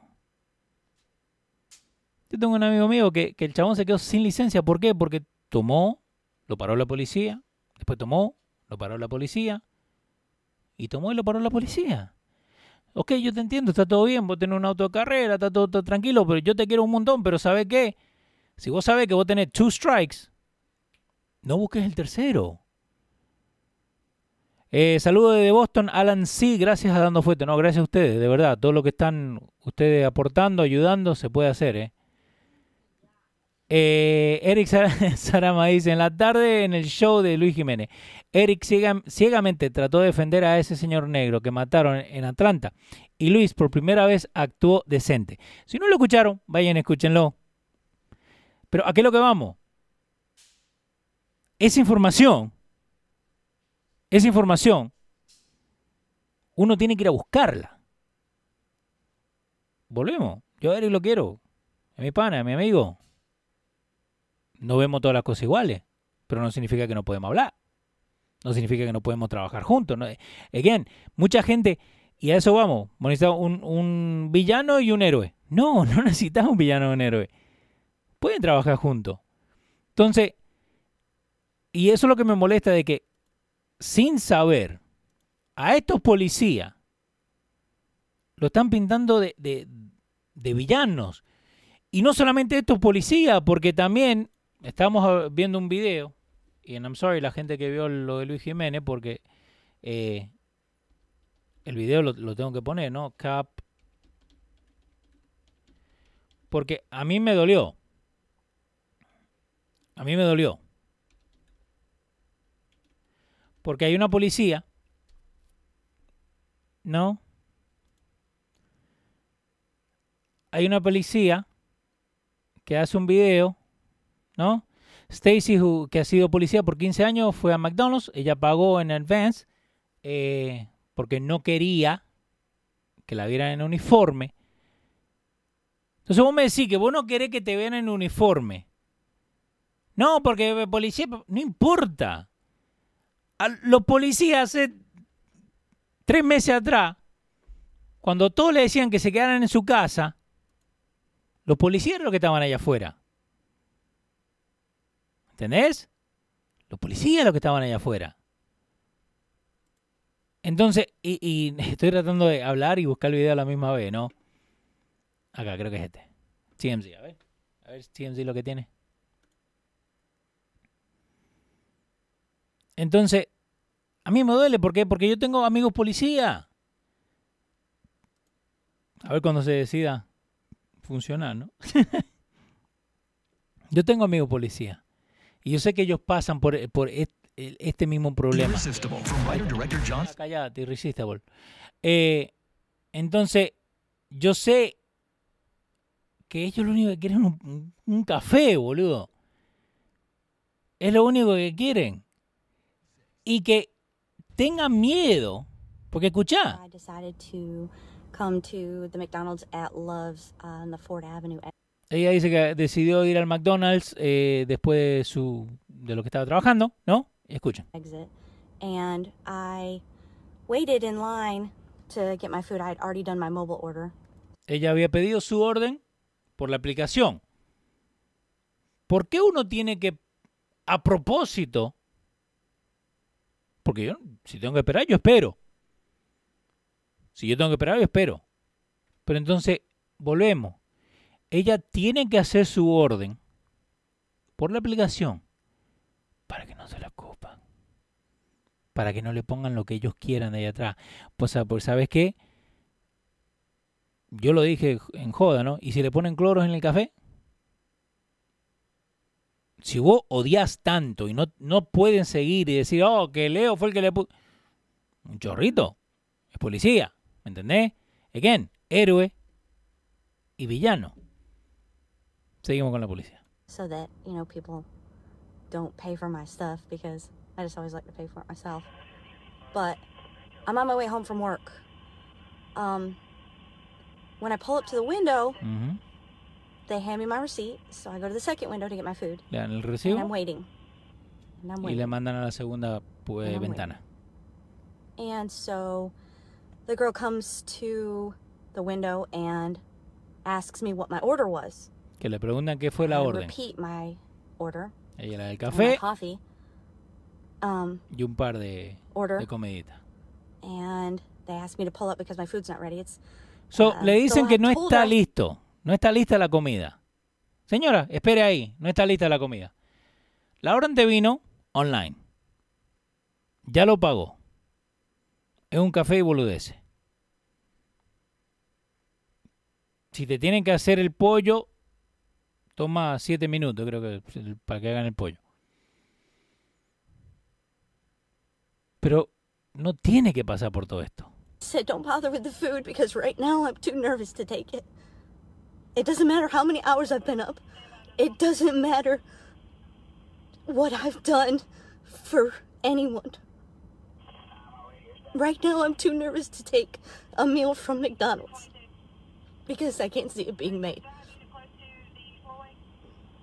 Yo tengo un amigo mío que, que el chabón se quedó sin licencia. ¿Por qué? Porque tomó, lo paró la policía, después tomó, lo paró la policía, Y tomó y lo paró la policía. Ok, yo te entiendo, está todo bien, vos tenés un auto de carrera, está todo, tranquilo, pero yo te quiero un montón, pero ¿sabes qué? Si vos sabés que vos tenés two strikes, no busques el tercero. Eh, saludo de Boston, Alan C. Gracias a Dando Fuerte. No, gracias a ustedes, de verdad. Todo lo que están ustedes aportando, ayudando, se puede hacer, ¿eh? Eh, Eric Sarama dice, en la tarde en el show de Luis Jiménez, Eric ciegamente trató de defender a ese señor negro que mataron en Atlanta y Luis por primera vez actuó decente. Si no lo escucharon, vayan, escúchenlo. Pero ¿a qué es lo que vamos? Esa información, esa información, uno tiene que ir a buscarla. Volvemos. Yo a Eric lo quiero. Es mi pana, es mi amigo no vemos todas las cosas iguales, pero no significa que no podemos hablar. No significa que no podemos trabajar juntos. ¿no? Again, mucha gente, y a eso vamos, un, un villano y un héroe. No, no necesitas un villano y un héroe. Pueden trabajar juntos. Entonces, y eso es lo que me molesta de que sin saber a estos policías lo están pintando de, de villanos. Y no solamente estos policías, porque también Estábamos viendo un video, y I'm sorry la gente que vio lo de Luis Jiménez, porque eh, el video lo, tengo que poner, ¿no? Cap. Porque a mí me dolió. A mí me dolió. Porque hay una policía, ¿no? Hay una policía que hace un video ¿no? Stacy, que ha sido policía por 15 años, fue a McDonald's. Ella pagó en advance eh, porque no quería que la vieran en uniforme. Entonces vos me decís que vos no querés que te vean en uniforme. No, porque policía, no importa. los policías hace tres meses atrás, cuando todos le decían que se quedaran en su casa, los policías eran los que estaban allá afuera. ¿Entendés? Los policías los que estaban allá afuera. Entonces, y, estoy tratando de hablar y buscar el video a la misma vez, ¿no? Acá, creo que es este. TMZ, a ver. A ver TMZ lo que tiene. Entonces, a mí me duele, ¿por qué? Porque yo tengo amigos policía. A ver cuando se decida funcionar, ¿no? yo tengo amigos policía. Y yo sé que ellos pasan por, por este mismo problema. Callate, irresistible. Eh, entonces, yo sé que ellos lo único que quieren es un, café, boludo. Es lo único que quieren. Y que tengan miedo. Porque escuchá. Ella dice que decidió ir al McDonald's eh, después de su de lo que estaba trabajando, ¿no? Escuchen. Exit. And I waited in line to get my food. I had already done my mobile order. Ella había pedido su orden por la aplicación. ¿Por qué uno tiene que a propósito? Porque yo si tengo que esperar, yo espero. Si yo tengo que esperar, yo espero. Pero entonces volvemos ella tiene que hacer su orden por la aplicación para que no se la copan. Para que no le pongan lo que ellos quieran de ahí atrás. Pues, pues ¿sabes qué? Yo lo dije en joda, ¿no? ¿Y si le ponen cloros en el café? Si vos odias tanto y no, no pueden seguir y decir, oh, que Leo fue el que le puso... Un chorrito. Es policía. ¿Me entendés? Again, héroe y villano. Seguimos con la policía. So that, you know, people don't pay for my stuff because I just always like to pay for it myself. But I'm on my way home from work. Um, when I pull up to the window, mm-hmm. they hand me my receipt, so I go to the second window to get my food. Le dan el recibo. And I'm waiting. And I'm waiting. Y le mandan a la segunda pues, ventana. Waiting. And so the girl comes to the window and asks me what my order was. Que le preguntan qué fue la orden. Ella la del café um, y un par de, de comeditas. So, Ah, le dicen que no está listo. No está lista la comida. Señora, espere ahí. No está lista la comida. La orden de vino online. Ya lo pagó. Es un café y boludece. Si te tienen que hacer el pollo, toma siete minutos, creo que, para que hagan el pollo. Pero no tiene que pasar por todo esto. said don't bother with the food because right now I'm too nervous to take it. It doesn't matter how many hours I've been up. It doesn't matter what I've done for anyone. Right now I'm too nervous to take a meal from McDonald's because I can't see it being made.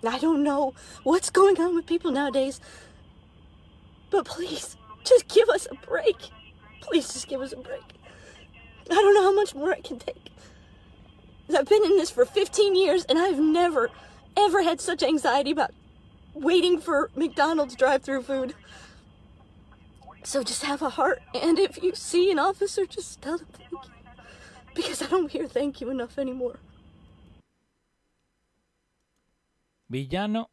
I don't know what's going on with people nowadays. But please, just give us a break. Please just give us a break. I don't know how much more I can take. I've been in this for 15 years and I've never, ever had such anxiety about waiting for McDonald's drive through food. So just have a heart, and if you see an officer, just tell them thank you. Because I don't hear thank you enough anymore. Villano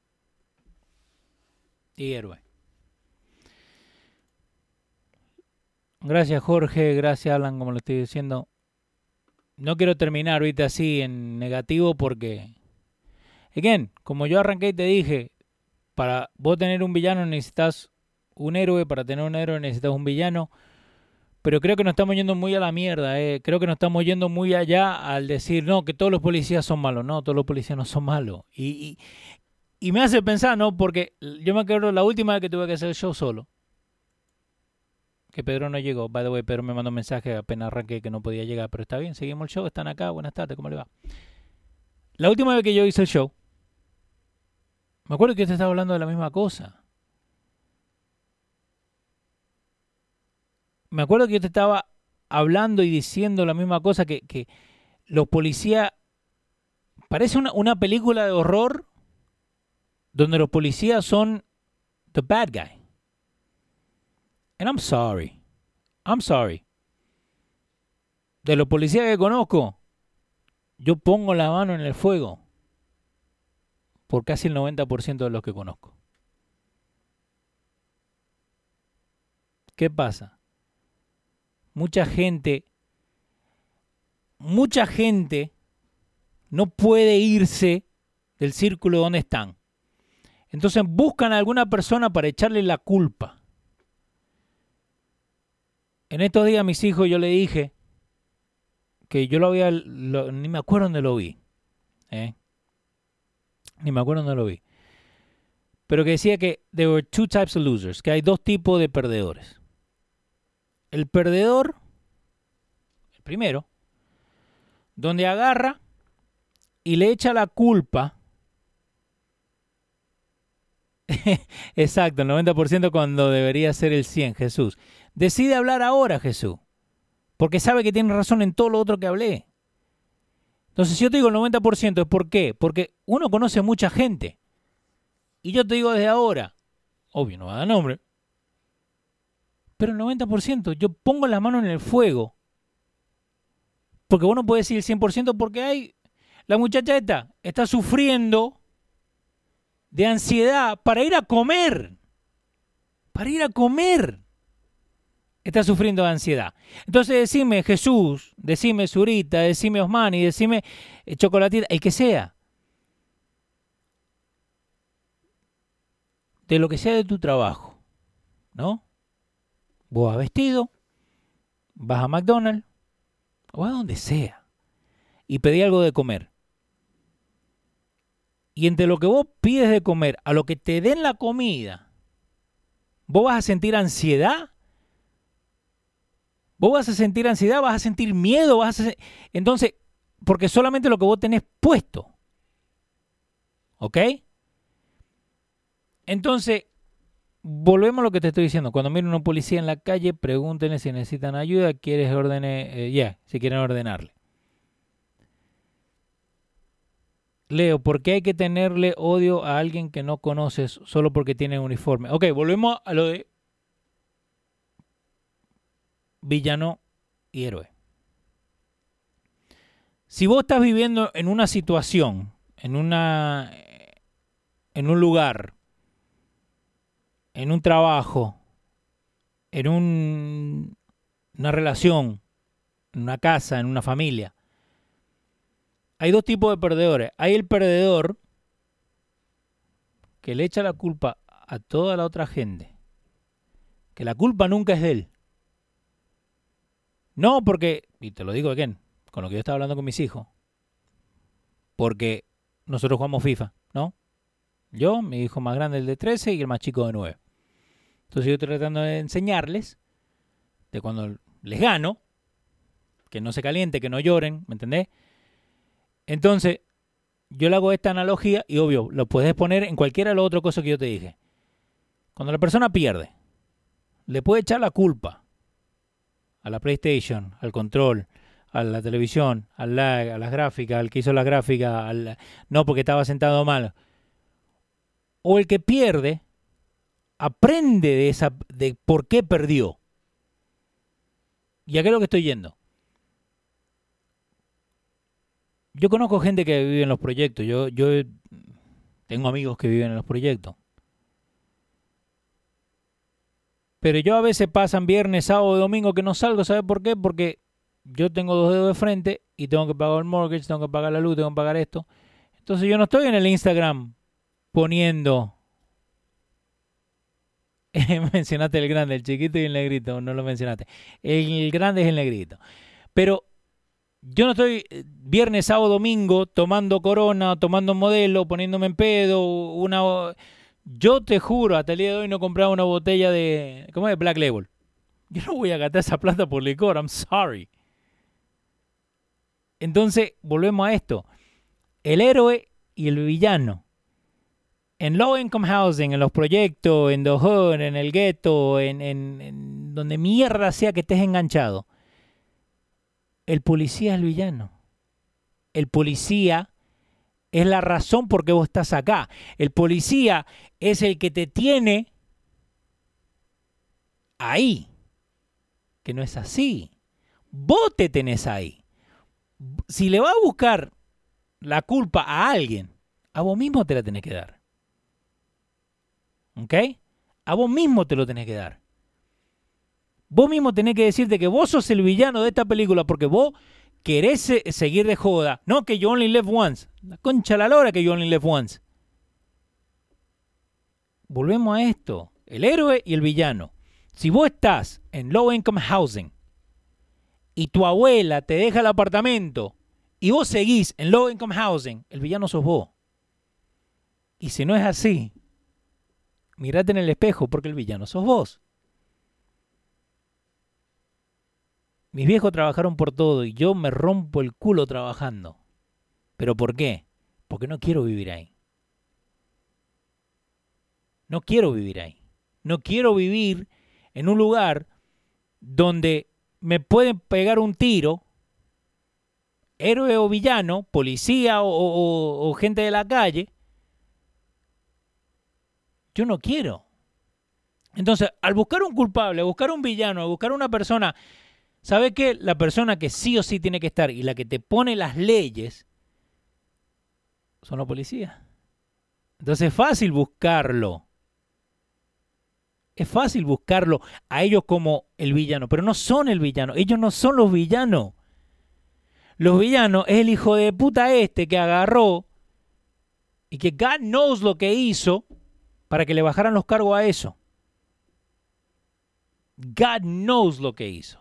y héroe. Gracias Jorge, gracias Alan, como lo estoy diciendo. No quiero terminar ahorita así en negativo porque, again, como yo arranqué y te dije, para vos tener un villano necesitas un héroe, para tener un héroe necesitas un villano. Pero creo que nos estamos yendo muy a la mierda, eh. creo que nos estamos yendo muy allá al decir, no, que todos los policías son malos, no, todos los policías no son malos. Y, y, y me hace pensar, ¿no? Porque yo me acuerdo la última vez que tuve que hacer el show solo. Que Pedro no llegó. By the way, Pedro me mandó un mensaje apenas arranqué que no podía llegar. Pero está bien, seguimos el show. Están acá. Buenas tardes, ¿cómo le va? La última vez que yo hice el show, me acuerdo que usted estaba hablando de la misma cosa. Me acuerdo que yo te estaba hablando y diciendo la misma cosa que, los policías... Parece una, una película de horror donde los policías son the bad guy. And I'm sorry. I'm sorry. De los policías que conozco, yo pongo la mano en el fuego por casi el 90% de los que conozco. ¿Qué pasa? Mucha gente, mucha gente no puede irse del círculo donde están. Entonces buscan a alguna persona para echarle la culpa. En estos días a mis hijos yo le dije que yo lo había, ni me acuerdo dónde lo vi. ¿eh? Ni me acuerdo dónde lo vi. Pero que decía que there were two types of losers, que hay dos tipos de perdedores. El perdedor, el primero, donde agarra y le echa la culpa. Exacto, el 90% cuando debería ser el 100, Jesús. Decide hablar ahora, Jesús. Porque sabe que tiene razón en todo lo otro que hablé. Entonces, si yo te digo el 90%, ¿es por qué? Porque uno conoce mucha gente. Y yo te digo desde ahora, obvio, no va a dar nombre. Pero el 90%, yo pongo la mano en el fuego. Porque vos no puedes decir el 100% porque hay... La muchacha esta está sufriendo de ansiedad para ir a comer. Para ir a comer. Está sufriendo de ansiedad. Entonces decime Jesús, decime Zurita, decime Osmani, decime eh, Chocolatita, el que sea. De lo que sea de tu trabajo, ¿no? Vos vas vestido, vas a McDonald's, o a donde sea, y pedí algo de comer. Y entre lo que vos pides de comer a lo que te den la comida, vos vas a sentir ansiedad. Vos vas a sentir ansiedad, vas a sentir miedo, vas a entonces, porque solamente lo que vos tenés puesto. ¿Ok? Entonces, volvemos a lo que te estoy diciendo. Cuando miren a un policía en la calle, pregúntenle si necesitan ayuda, quieres ordene, ya, si quieren ordenarle. Leo, ¿por qué hay que tenerle odio a alguien que no conoces solo porque tiene uniforme? Ok, volvemos a lo de villano y héroe. Si vos estás viviendo en una situación, en una en un lugar, en un trabajo, en un, una relación, en una casa, en una familia, hay dos tipos de perdedores. Hay el perdedor que le echa la culpa a toda la otra gente. Que la culpa nunca es de él. No porque, y te lo digo again, con lo que yo estaba hablando con mis hijos, porque nosotros jugamos FIFA, ¿no? Yo, mi hijo más grande, el de 13, y el más chico de 9. Entonces yo estoy tratando de enseñarles, de cuando les gano, que no se caliente, que no lloren, ¿me entendés? Entonces, yo le hago esta analogía y obvio, lo puedes poner en cualquiera de las otras cosas que yo te dije. Cuando la persona pierde, le puede echar la culpa a la PlayStation, al control, a la televisión, al lag, a las gráficas, al que hizo las gráficas, al, no porque estaba sentado mal. O el que pierde aprende de esa de por qué perdió. Y a qué es lo que estoy yendo. Yo conozco gente que vive en los proyectos. Yo, yo tengo amigos que viven en los proyectos. Pero yo a veces pasan viernes, sábado domingo que no salgo. ¿Sabes por qué? Porque yo tengo dos dedos de frente y tengo que pagar el mortgage, tengo que pagar la luz, tengo que pagar esto. Entonces yo no estoy en el Instagram poniendo... mencionaste el grande, el chiquito y el negrito, no lo mencionaste. El grande es el negrito. Pero yo no estoy eh, viernes, sábado, domingo tomando corona, tomando modelo, poniéndome en pedo, una... Yo te juro, hasta el día de hoy no compraba una botella de... ¿Cómo es? Black Label. Yo no voy a gastar esa plata por licor, I'm sorry. Entonces, volvemos a esto. El héroe y el villano. En low income housing, en los proyectos, en the hood, en el ghetto, en, en, en donde mierda sea que estés enganchado el policía es el villano. El policía es la razón por qué vos estás acá. El policía es el que te tiene ahí. Que no es así. Vos te tenés ahí. Si le va a buscar la culpa a alguien, a vos mismo te la tenés que dar. ¿Ok? A vos mismo te lo tenés que dar. Vos mismo tenés que decirte que vos sos el villano de esta película porque vos querés seguir de joda. No que you only live once. La concha la lora que you only live once. Volvemos a esto. El héroe y el villano. Si vos estás en low income housing y tu abuela te deja el apartamento y vos seguís en low income housing, el villano sos vos. Y si no es así, mirate en el espejo porque el villano sos vos. Mis viejos trabajaron por todo y yo me rompo el culo trabajando. ¿Pero por qué? Porque no quiero vivir ahí. No quiero vivir ahí. No quiero vivir en un lugar donde me pueden pegar un tiro, héroe o villano, policía o, o gente de la calle. Yo no quiero. Entonces, al buscar un culpable, a buscar un villano, a buscar una persona ¿Sabe qué? La persona que sí o sí tiene que estar y la que te pone las leyes son los policías. Entonces es fácil buscarlo. Es fácil buscarlo a ellos como el villano, pero no son el villano. Ellos no son los villanos. Los villanos es el hijo de puta este que agarró y que God knows lo que hizo para que le bajaran los cargos a eso. God knows lo que hizo.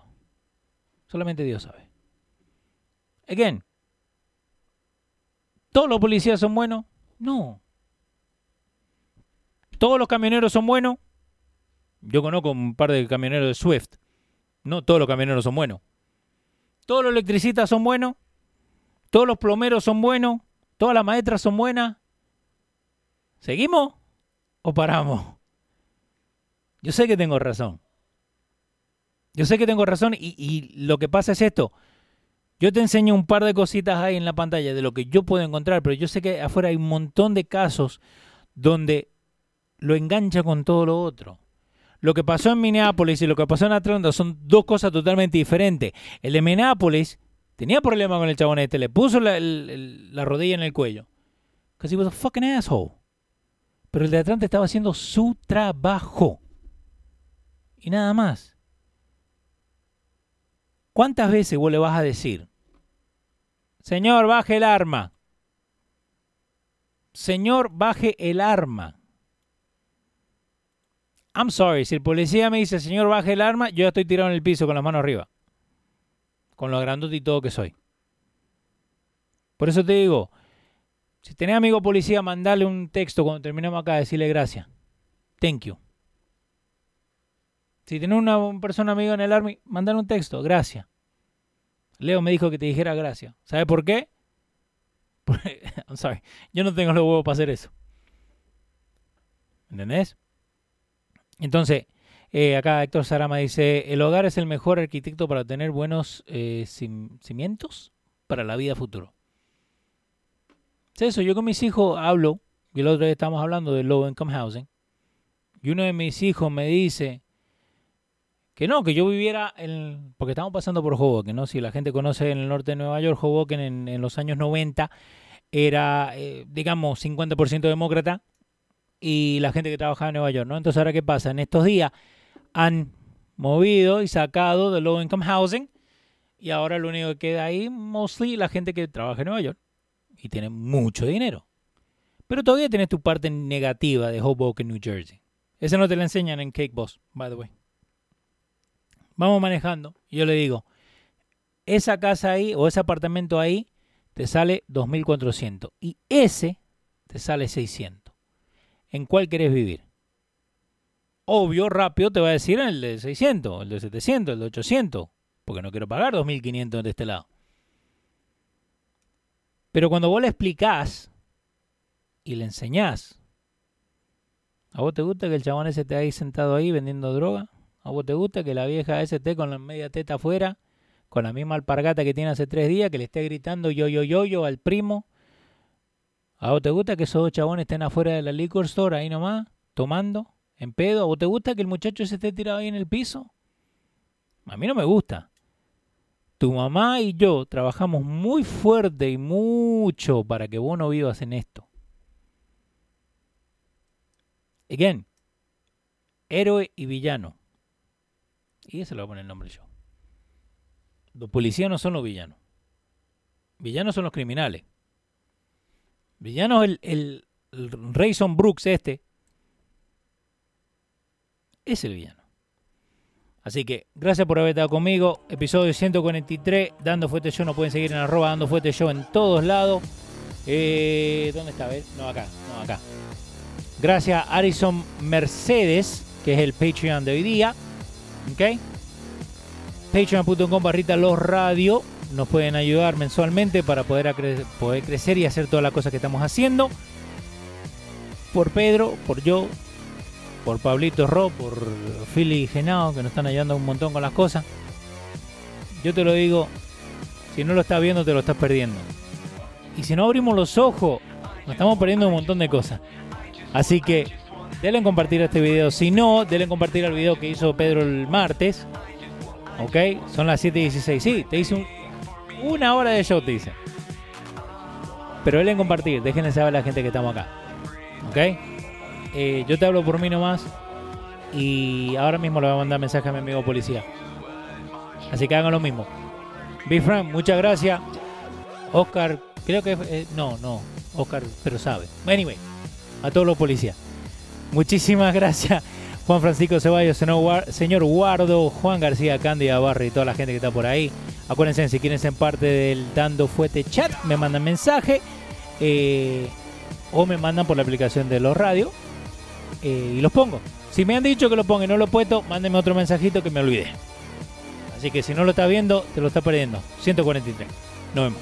Solamente Dios sabe. Again, ¿todos los policías son buenos? No. ¿Todos los camioneros son buenos? Yo conozco un par de camioneros de Swift. No todos los camioneros son buenos. ¿Todos los electricistas son buenos? ¿Todos los plomeros son buenos? ¿Todas las maestras son buenas? ¿Seguimos o paramos? Yo sé que tengo razón. Yo sé que tengo razón y, lo que pasa es esto. Yo te enseño un par de cositas ahí en la pantalla de lo que yo puedo encontrar, pero yo sé que afuera hay un montón de casos donde lo engancha con todo lo otro. lo que pasó en Minneapolis y lo que pasó en Atlanta son dos cosas totalmente diferentes. El de Minneapolis tenía problemas con el chabón este, le puso la, la rodilla en el cuello. Because he was a fucking asshole. Pero el de Atlanta estaba haciendo su trabajo. Y nada más. ¿Cuántas veces vos le vas a decir, Señor, baje el arma? Señor, baje el arma. I'm sorry, si el policía me dice, señor, baje el arma, yo ya estoy tirado en el piso con las manos arriba. Con lo grandote y todo que soy. Por eso te digo, si tenés amigo policía, mandale un texto cuando terminemos acá, decirle gracias. Thank you. Si tenés una, persona amiga en el army, mandale un texto, gracias. Leo me dijo que te dijera gracias. ¿Sabe por qué? I'm sorry. Yo no tengo los huevos para hacer eso. ¿Entendés? Entonces, eh, acá Héctor Sarama dice, el hogar es el mejor arquitecto para tener buenos eh, cimientos para la vida futuro. Es eso, yo con mis hijos hablo, y el otro día estamos hablando de low income housing, y uno de mis hijos me dice que no, que yo viviera en, porque estamos pasando por Hoboken, ¿no? Si la gente conoce en el norte de Nueva York, Hoboken en, en los años 90 era, eh, digamos, 50% demócrata y la gente que trabajaba en Nueva York, ¿no? Entonces, ahora qué pasa? En estos días han movido y sacado de low income housing y ahora lo único que queda ahí, mostly la gente que trabaja en Nueva York y tiene mucho dinero. Pero todavía tienes tu parte negativa de Hoboken, New Jersey. Esa no te la enseñan en Cake Boss, by the way. Vamos manejando y yo le digo, esa casa ahí o ese apartamento ahí te sale 2.400 y ese te sale 600. ¿En cuál querés vivir? Obvio, rápido te va a decir el de 600, el de 700, el de 800, porque no quiero pagar 2.500 de este lado. Pero cuando vos le explicás y le enseñás, ¿a vos te gusta que el chabón ese esté ahí sentado ahí vendiendo droga? ¿A vos te gusta que la vieja ese esté con la media teta afuera con la misma alpargata que tiene hace tres días, que le esté gritando yo, yo, yo, yo al primo. ¿A vos te gusta que esos dos chabones estén afuera de la liquor store ahí nomás, tomando, en pedo? ¿A vos te gusta que el muchacho se esté tirado ahí en el piso? A mí no me gusta. Tu mamá y yo trabajamos muy fuerte y mucho para que vos no vivas en esto. Again, héroe y villano. Y ese lo voy a poner el nombre yo. Los policías no son los villanos. Villanos son los criminales. Villanos el, el, el Rayson Brooks este. Es el villano. Así que gracias por haber estado conmigo. Episodio 143. Dando Fuerte Show. Nos pueden seguir en arroba Dando Fuerte Show en todos lados. Eh, ¿Dónde está? No, acá. No, acá. Gracias a Arison Mercedes, que es el Patreon de hoy día. ¿Ok? patreon.com barrita los radio. Nos pueden ayudar mensualmente para poder, poder crecer y hacer todas las cosas que estamos haciendo. Por Pedro, por yo, por Pablito Ro, por Philly y Genao, que nos están ayudando un montón con las cosas. Yo te lo digo, si no lo estás viendo, te lo estás perdiendo. Y si no abrimos los ojos, nos estamos perdiendo un montón de cosas. Así que denle compartir este video. Si no, denle compartir el video que hizo Pedro el martes ¿Ok? Son las 7 y 16. Sí, te hice una hora de show, te dice. Pero él en compartir, déjenle saber a la gente que estamos acá. ¿Ok? Eh, yo te hablo por mí nomás. Y ahora mismo le voy a mandar mensaje a mi amigo policía. Así que hagan lo mismo. Big Frank, muchas gracias. Oscar, creo que. Eh, no, no. Oscar, pero sabe. Anyway, a todos los policías. Muchísimas gracias. Juan Francisco Ceballos, señor Guardo, Juan García, Cándida y toda la gente que está por ahí. Acuérdense, si quieren ser parte del Dando Fuete Chat, me mandan mensaje eh, o me mandan por la aplicación de los radios eh, y los pongo. Si me han dicho que lo ponga y no lo he puesto, mándenme otro mensajito que me olvide. Así que si no lo estás viendo, te lo estás perdiendo. 143. Nos vemos.